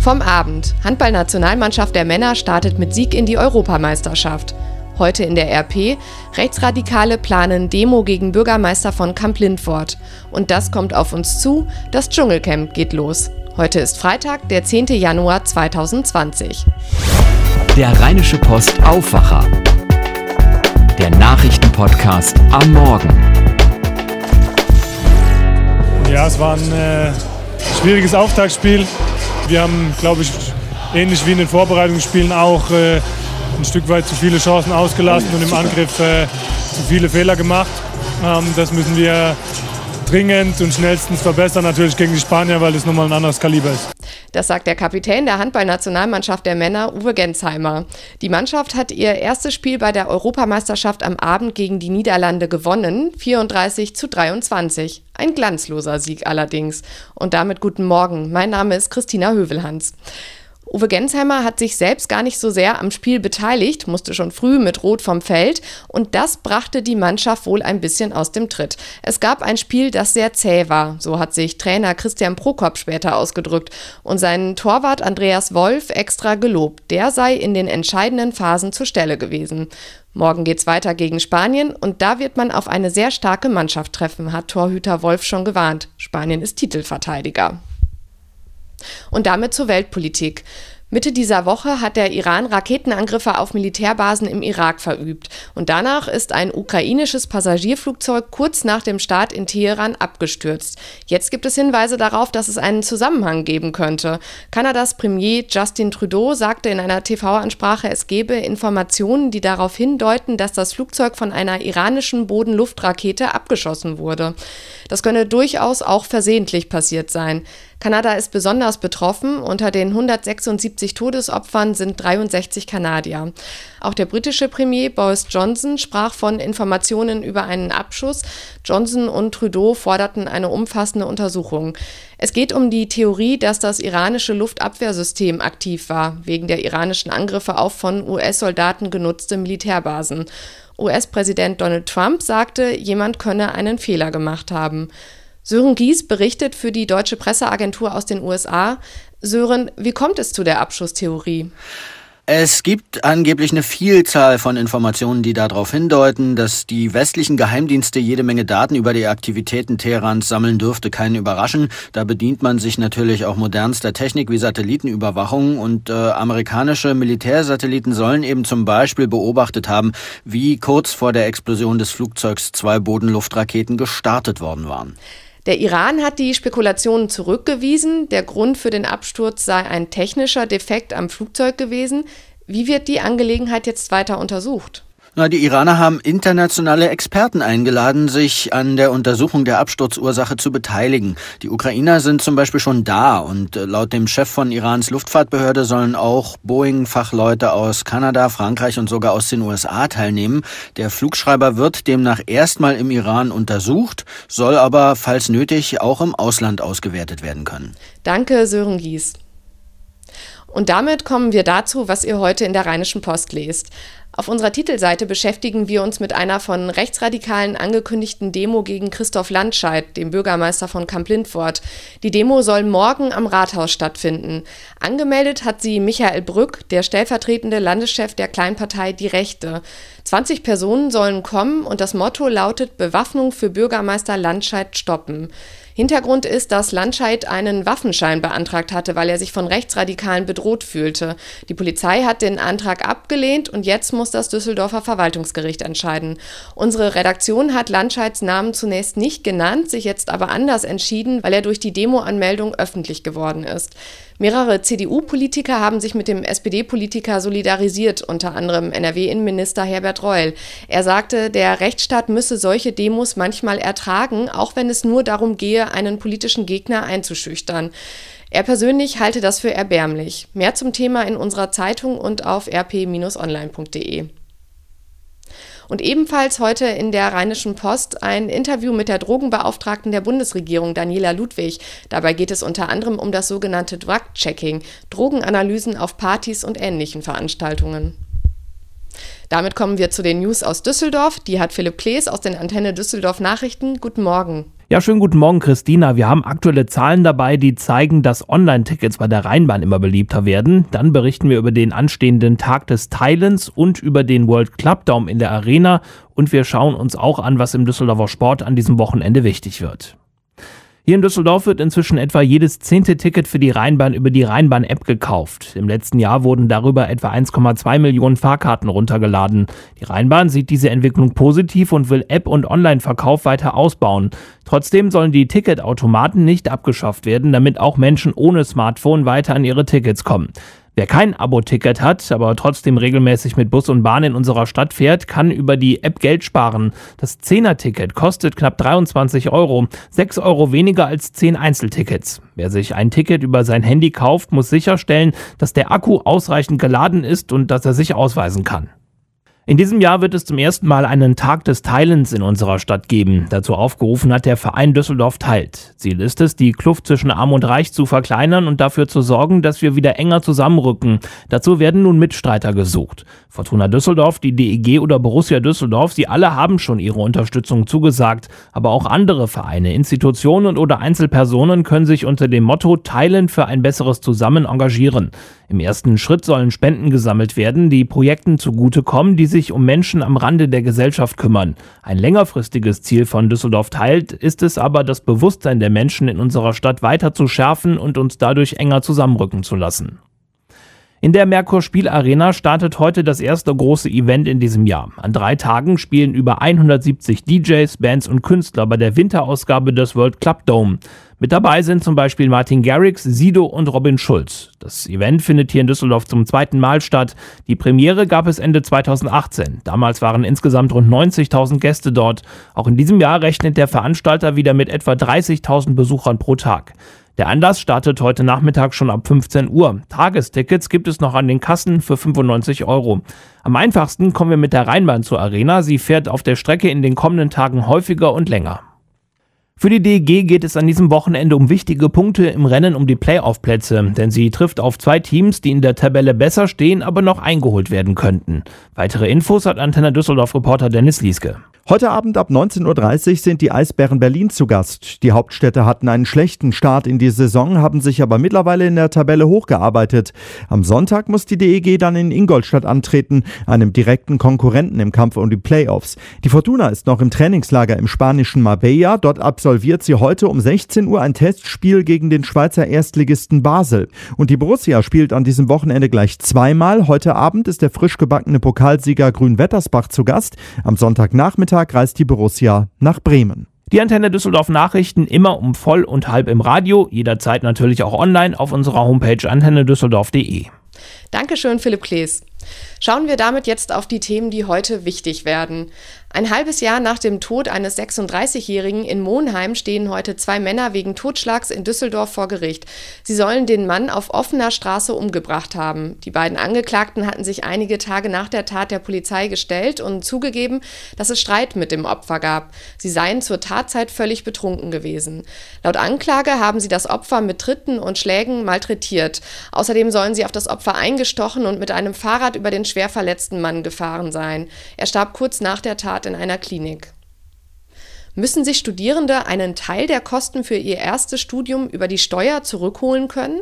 Vom Abend. Handballnationalmannschaft der Männer startet mit Sieg in die Europameisterschaft. Heute in der RP. Rechtsradikale planen Demo gegen Bürgermeister von Kamp-Lindfort. Und das kommt auf uns zu. Das Dschungelcamp geht los. Heute ist Freitag, der 10. Januar 2020. Der Rheinische Post Aufwacher. Der Nachrichtenpodcast am Morgen. Ja, es war ein äh, schwieriges Auftaktspiel. Wir haben, glaube ich, ähnlich wie in den Vorbereitungsspielen auch äh, ein Stück weit zu viele Chancen ausgelassen und im Angriff äh, zu viele Fehler gemacht. Ähm, das müssen wir dringend und schnellstens verbessern, natürlich gegen die Spanier, weil es nochmal ein anderes Kaliber ist. Das sagt der Kapitän der Handballnationalmannschaft der Männer, Uwe Gensheimer. Die Mannschaft hat ihr erstes Spiel bei der Europameisterschaft am Abend gegen die Niederlande gewonnen, 34 zu 23. Ein glanzloser Sieg allerdings. Und damit guten Morgen. Mein Name ist Christina Hövelhans. Uwe Gensheimer hat sich selbst gar nicht so sehr am Spiel beteiligt, musste schon früh mit Rot vom Feld und das brachte die Mannschaft wohl ein bisschen aus dem Tritt. Es gab ein Spiel, das sehr zäh war, so hat sich Trainer Christian Prokop später ausgedrückt und seinen Torwart Andreas Wolf extra gelobt. Der sei in den entscheidenden Phasen zur Stelle gewesen. Morgen geht's weiter gegen Spanien und da wird man auf eine sehr starke Mannschaft treffen, hat Torhüter Wolf schon gewarnt. Spanien ist Titelverteidiger. Und damit zur Weltpolitik. Mitte dieser Woche hat der Iran Raketenangriffe auf Militärbasen im Irak verübt. Und danach ist ein ukrainisches Passagierflugzeug kurz nach dem Start in Teheran abgestürzt. Jetzt gibt es Hinweise darauf, dass es einen Zusammenhang geben könnte. Kanadas Premier Justin Trudeau sagte in einer TV-Ansprache, es gebe Informationen, die darauf hindeuten, dass das Flugzeug von einer iranischen Bodenluftrakete abgeschossen wurde. Das könne durchaus auch versehentlich passiert sein. Kanada ist besonders betroffen. Unter den 176 Todesopfern sind 63 Kanadier. Auch der britische Premier Boris Johnson sprach von Informationen über einen Abschuss. Johnson und Trudeau forderten eine umfassende Untersuchung. Es geht um die Theorie, dass das iranische Luftabwehrsystem aktiv war, wegen der iranischen Angriffe auf von US-Soldaten genutzte Militärbasen. US-Präsident Donald Trump sagte, jemand könne einen Fehler gemacht haben. Sören Gies berichtet für die deutsche Presseagentur aus den USA. Sören, wie kommt es zu der Abschusstheorie? Es gibt angeblich eine Vielzahl von Informationen, die darauf hindeuten, dass die westlichen Geheimdienste jede Menge Daten über die Aktivitäten Teherans sammeln dürfte keinen überraschen. Da bedient man sich natürlich auch modernster Technik wie Satellitenüberwachung und äh, amerikanische Militärsatelliten sollen eben zum Beispiel beobachtet haben, wie kurz vor der Explosion des Flugzeugs zwei Bodenluftraketen gestartet worden waren. Der Iran hat die Spekulationen zurückgewiesen. Der Grund für den Absturz sei ein technischer Defekt am Flugzeug gewesen. Wie wird die Angelegenheit jetzt weiter untersucht? Na, die Iraner haben internationale Experten eingeladen, sich an der Untersuchung der Absturzursache zu beteiligen. Die Ukrainer sind zum Beispiel schon da und äh, laut dem Chef von Irans Luftfahrtbehörde sollen auch Boeing-Fachleute aus Kanada, Frankreich und sogar aus den USA teilnehmen. Der Flugschreiber wird demnach erstmal im Iran untersucht, soll aber, falls nötig, auch im Ausland ausgewertet werden können. Danke, Sören Gies. Und damit kommen wir dazu, was ihr heute in der Rheinischen Post lest. Auf unserer Titelseite beschäftigen wir uns mit einer von Rechtsradikalen angekündigten Demo gegen Christoph Landscheid, dem Bürgermeister von Kamp-Lindfort. Die Demo soll morgen am Rathaus stattfinden. Angemeldet hat sie Michael Brück, der stellvertretende Landeschef der Kleinpartei Die Rechte. 20 Personen sollen kommen und das Motto lautet Bewaffnung für Bürgermeister Landscheid stoppen. Hintergrund ist, dass Landscheid einen Waffenschein beantragt hatte, weil er sich von Rechtsradikalen bedroht fühlte. Die Polizei hat den Antrag abgelehnt und jetzt muss das Düsseldorfer Verwaltungsgericht entscheiden. Unsere Redaktion hat Landscheids Namen zunächst nicht genannt, sich jetzt aber anders entschieden, weil er durch die Demoanmeldung öffentlich geworden ist. Mehrere CDU-Politiker haben sich mit dem SPD-Politiker solidarisiert, unter anderem NRW-Innenminister Herbert Reul. Er sagte, der Rechtsstaat müsse solche Demos manchmal ertragen, auch wenn es nur darum gehe, einen politischen Gegner einzuschüchtern. Er persönlich halte das für erbärmlich. Mehr zum Thema in unserer Zeitung und auf rp-online.de. Und ebenfalls heute in der Rheinischen Post ein Interview mit der Drogenbeauftragten der Bundesregierung, Daniela Ludwig. Dabei geht es unter anderem um das sogenannte Drug-Checking, Drogenanalysen auf Partys und ähnlichen Veranstaltungen. Damit kommen wir zu den News aus Düsseldorf. Die hat Philipp Klees aus den Antenne Düsseldorf Nachrichten. Guten Morgen. Ja, schönen guten Morgen, Christina. Wir haben aktuelle Zahlen dabei, die zeigen, dass Online-Tickets bei der Rheinbahn immer beliebter werden. Dann berichten wir über den anstehenden Tag des Teilens und über den World Club Dome in der Arena. Und wir schauen uns auch an, was im Düsseldorfer Sport an diesem Wochenende wichtig wird. Hier in Düsseldorf wird inzwischen etwa jedes zehnte Ticket für die Rheinbahn über die Rheinbahn-App gekauft. Im letzten Jahr wurden darüber etwa 1,2 Millionen Fahrkarten runtergeladen. Die Rheinbahn sieht diese Entwicklung positiv und will App- und Online-Verkauf weiter ausbauen. Trotzdem sollen die Ticketautomaten nicht abgeschafft werden, damit auch Menschen ohne Smartphone weiter an ihre Tickets kommen. Wer kein Abo-Ticket hat, aber trotzdem regelmäßig mit Bus und Bahn in unserer Stadt fährt, kann über die App Geld sparen. Das 10er-Ticket kostet knapp 23 Euro, 6 Euro weniger als 10 Einzeltickets. Wer sich ein Ticket über sein Handy kauft, muss sicherstellen, dass der Akku ausreichend geladen ist und dass er sich ausweisen kann. In diesem Jahr wird es zum ersten Mal einen Tag des Teilens in unserer Stadt geben. Dazu aufgerufen hat der Verein Düsseldorf Teilt. Ziel ist es, die Kluft zwischen Arm und Reich zu verkleinern und dafür zu sorgen, dass wir wieder enger zusammenrücken. Dazu werden nun Mitstreiter gesucht. Fortuna Düsseldorf, die DEG oder Borussia Düsseldorf, sie alle haben schon ihre Unterstützung zugesagt. Aber auch andere Vereine, Institutionen oder Einzelpersonen können sich unter dem Motto Teilen für ein besseres Zusammen engagieren. Im ersten Schritt sollen Spenden gesammelt werden, die Projekten zugutekommen, die sich um Menschen am Rande der Gesellschaft kümmern. Ein längerfristiges Ziel von Düsseldorf teilt, ist es aber, das Bewusstsein der Menschen in unserer Stadt weiter zu schärfen und uns dadurch enger zusammenrücken zu lassen. In der Merkur Spielarena startet heute das erste große Event in diesem Jahr. An drei Tagen spielen über 170 DJs, Bands und Künstler bei der Winterausgabe des World Club Dome. Mit dabei sind zum Beispiel Martin Garrix, Sido und Robin Schulz. Das Event findet hier in Düsseldorf zum zweiten Mal statt. Die Premiere gab es Ende 2018. Damals waren insgesamt rund 90.000 Gäste dort. Auch in diesem Jahr rechnet der Veranstalter wieder mit etwa 30.000 Besuchern pro Tag. Der Anlass startet heute Nachmittag schon ab 15 Uhr. Tagestickets gibt es noch an den Kassen für 95 Euro. Am einfachsten kommen wir mit der Rheinbahn zur Arena. Sie fährt auf der Strecke in den kommenden Tagen häufiger und länger. Für die DEG geht es an diesem Wochenende um wichtige Punkte im Rennen um die Playoff-Plätze, denn sie trifft auf zwei Teams, die in der Tabelle besser stehen, aber noch eingeholt werden könnten. Weitere Infos hat Antenne Düsseldorf-Reporter Dennis Lieske. Heute Abend ab 19.30 Uhr sind die Eisbären Berlin zu Gast. Die Hauptstädte hatten einen schlechten Start in die Saison, haben sich aber mittlerweile in der Tabelle hochgearbeitet. Am Sonntag muss die DEG dann in Ingolstadt antreten, einem direkten Konkurrenten im Kampf um die Playoffs. Die Fortuna ist noch im Trainingslager im spanischen Marbella. Dort absolviert sie heute um 16 Uhr ein Testspiel gegen den Schweizer Erstligisten Basel. Und die Borussia spielt an diesem Wochenende gleich zweimal. Heute Abend ist der frisch gebackene Pokalsieger Grün-Wettersbach zu Gast. Am Sonntagnachmittag Freitag reist die Borussia nach Bremen. Die Antenne Düsseldorf Nachrichten immer um voll und halb im Radio, jederzeit natürlich auch online auf unserer Homepage antennedüsseldorf.de. Dankeschön, Philipp Klees. Schauen wir damit jetzt auf die Themen, die heute wichtig werden. Ein halbes Jahr nach dem Tod eines 36-Jährigen in Monheim stehen heute zwei Männer wegen Totschlags in Düsseldorf vor Gericht. Sie sollen den Mann auf offener Straße umgebracht haben. Die beiden Angeklagten hatten sich einige Tage nach der Tat der Polizei gestellt und zugegeben, dass es Streit mit dem Opfer gab. Sie seien zur Tatzeit völlig betrunken gewesen. Laut Anklage haben sie das Opfer mit Tritten und Schlägen malträtiert. Außerdem sollen sie auf das Opfer eingestochen und mit einem Fahrrad über den schwer verletzten Mann gefahren sein. Er starb kurz nach der Tat in einer Klinik. Müssen sich Studierende einen Teil der Kosten für ihr erstes Studium über die Steuer zurückholen können?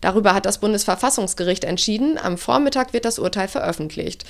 Darüber hat das Bundesverfassungsgericht entschieden. Am Vormittag wird das Urteil veröffentlicht.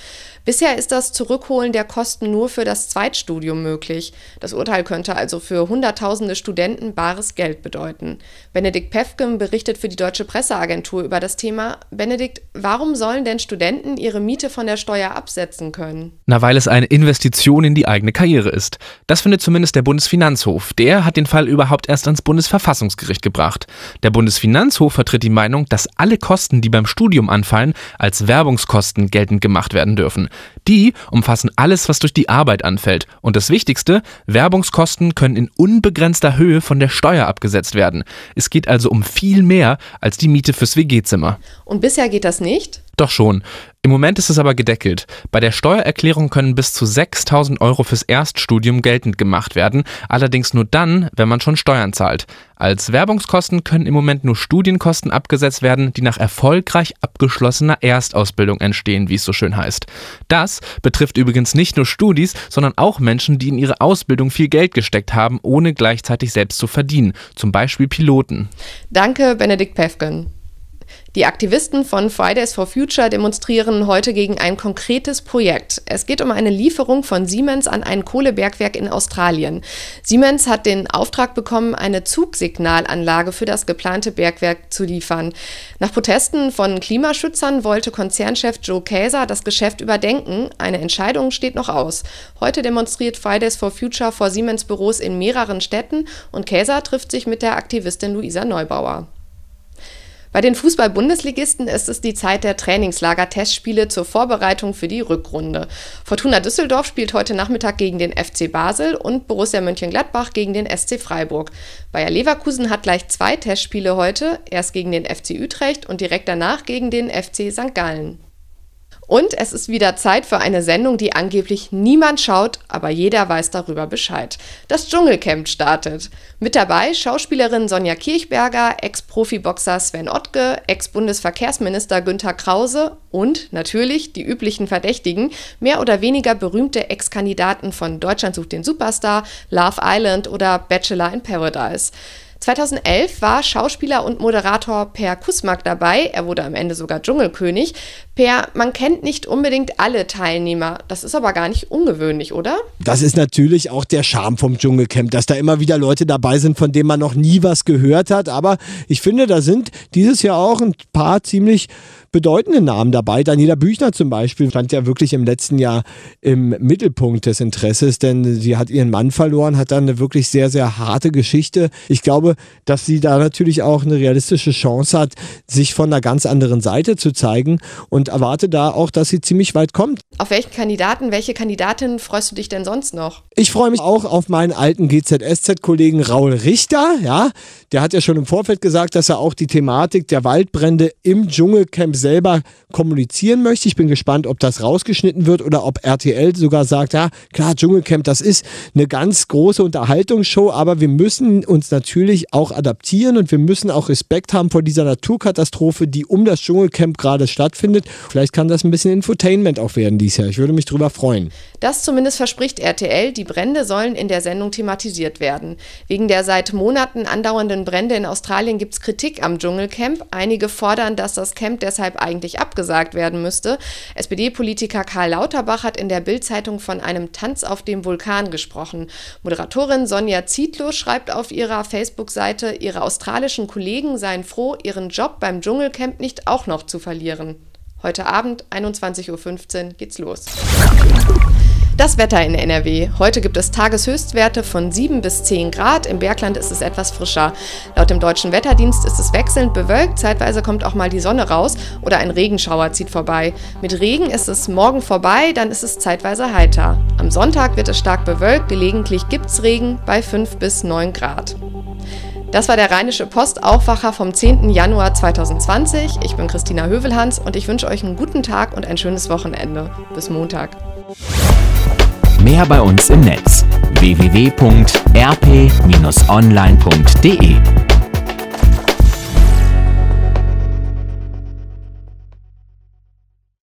Bisher ist das Zurückholen der Kosten nur für das Zweitstudium möglich. Das Urteil könnte also für Hunderttausende Studenten bares Geld bedeuten. Benedikt Pefkem berichtet für die Deutsche Presseagentur über das Thema. Benedikt, warum sollen denn Studenten ihre Miete von der Steuer absetzen können? Na, weil es eine Investition in die eigene Karriere ist. Das findet zumindest der Bundesfinanzhof. Der hat den Fall überhaupt erst ans Bundesverfassungsgericht gebracht. Der Bundesfinanzhof vertritt die Meinung, Meinung, dass alle Kosten, die beim Studium anfallen, als Werbungskosten geltend gemacht werden dürfen. Die umfassen alles, was durch die Arbeit anfällt. Und das Wichtigste, Werbungskosten können in unbegrenzter Höhe von der Steuer abgesetzt werden. Es geht also um viel mehr als die Miete fürs WG-Zimmer. Und bisher geht das nicht? Doch schon. Im Moment ist es aber gedeckelt. Bei der Steuererklärung können bis zu 6000 Euro fürs Erststudium geltend gemacht werden, allerdings nur dann, wenn man schon Steuern zahlt. Als Werbungskosten können im Moment nur Studienkosten abgesetzt werden, die nach erfolgreich abgeschlossener Erstausbildung entstehen, wie es so schön heißt. Das betrifft übrigens nicht nur Studis, sondern auch Menschen, die in ihre Ausbildung viel Geld gesteckt haben, ohne gleichzeitig selbst zu verdienen, zum Beispiel Piloten. Danke, Benedikt Pefken. Die Aktivisten von Fridays for Future demonstrieren heute gegen ein konkretes Projekt. Es geht um eine Lieferung von Siemens an ein Kohlebergwerk in Australien. Siemens hat den Auftrag bekommen, eine Zugsignalanlage für das geplante Bergwerk zu liefern. Nach Protesten von Klimaschützern wollte Konzernchef Joe Käser das Geschäft überdenken. Eine Entscheidung steht noch aus. Heute demonstriert Fridays for Future vor Siemens Büros in mehreren Städten und Käser trifft sich mit der Aktivistin Luisa Neubauer. Bei den Fußball-Bundesligisten ist es die Zeit der Trainingslager-Testspiele zur Vorbereitung für die Rückrunde. Fortuna Düsseldorf spielt heute Nachmittag gegen den FC Basel und Borussia Mönchengladbach gegen den SC Freiburg. Bayer Leverkusen hat gleich zwei Testspiele heute, erst gegen den FC Utrecht und direkt danach gegen den FC St. Gallen. Und es ist wieder Zeit für eine Sendung, die angeblich niemand schaut, aber jeder weiß darüber Bescheid. Das Dschungelcamp startet. Mit dabei Schauspielerin Sonja Kirchberger, Ex-Profiboxer Sven Ottke, Ex-Bundesverkehrsminister Günther Krause und natürlich die üblichen Verdächtigen, mehr oder weniger berühmte Ex-Kandidaten von Deutschland sucht den Superstar, Love Island oder Bachelor in Paradise. 2011 war Schauspieler und Moderator Per Kusmak dabei. Er wurde am Ende sogar Dschungelkönig. Per, man kennt nicht unbedingt alle Teilnehmer. Das ist aber gar nicht ungewöhnlich, oder? Das ist natürlich auch der Charme vom Dschungelcamp, dass da immer wieder Leute dabei sind, von denen man noch nie was gehört hat. Aber ich finde, da sind dieses Jahr auch ein paar ziemlich bedeutende Namen dabei. Daniela Büchner zum Beispiel stand ja wirklich im letzten Jahr im Mittelpunkt des Interesses, denn sie hat ihren Mann verloren, hat dann eine wirklich sehr, sehr harte Geschichte. Ich glaube, dass sie da natürlich auch eine realistische Chance hat, sich von einer ganz anderen Seite zu zeigen und erwarte da auch, dass sie ziemlich weit kommt. Auf welchen Kandidaten, welche Kandidatin freust du dich denn sonst noch? Ich freue mich auch auf meinen alten GZSZ-Kollegen Raul Richter. Ja, der hat ja schon im Vorfeld gesagt, dass er auch die Thematik der Waldbrände im Dschungelcamp selber kommunizieren möchte. Ich bin gespannt, ob das rausgeschnitten wird oder ob RTL sogar sagt, ja, klar, Dschungelcamp, das ist eine ganz große Unterhaltungsshow, aber wir müssen uns natürlich auch adaptieren und wir müssen auch Respekt haben vor dieser Naturkatastrophe, die um das Dschungelcamp gerade stattfindet. Vielleicht kann das ein bisschen Infotainment auch werden dieses Jahr. Ich würde mich drüber freuen. Das zumindest verspricht RTL. Die Brände sollen in der Sendung thematisiert werden. Wegen der seit Monaten andauernden Brände in Australien gibt es Kritik am Dschungelcamp. Einige fordern, dass das Camp deshalb eigentlich abgesagt werden müsste. SPD-Politiker Karl Lauterbach hat in der Bild-Zeitung von einem Tanz auf dem Vulkan gesprochen. Moderatorin Sonja Zietlow schreibt auf ihrer Facebook-Seite, ihre australischen Kollegen seien froh, ihren Job beim Dschungelcamp nicht auch noch zu verlieren. Heute Abend, 21.15 Uhr, geht's los. Das Wetter in NRW. Heute gibt es Tageshöchstwerte von 7 bis 10 Grad. Im Bergland ist es etwas frischer. Laut dem Deutschen Wetterdienst ist es wechselnd bewölkt. Zeitweise kommt auch mal die Sonne raus oder ein Regenschauer zieht vorbei. Mit Regen ist es morgen vorbei, dann ist es zeitweise heiter. Am Sonntag wird es stark bewölkt. Gelegentlich gibt es Regen bei 5 bis 9 Grad. Das war der Rheinische Postaufwacher vom 10. Januar 2020. Ich bin Christina Hövelhans und ich wünsche euch einen guten Tag und ein schönes Wochenende. Bis Montag. Mehr bei uns im Netz www.rp-online.de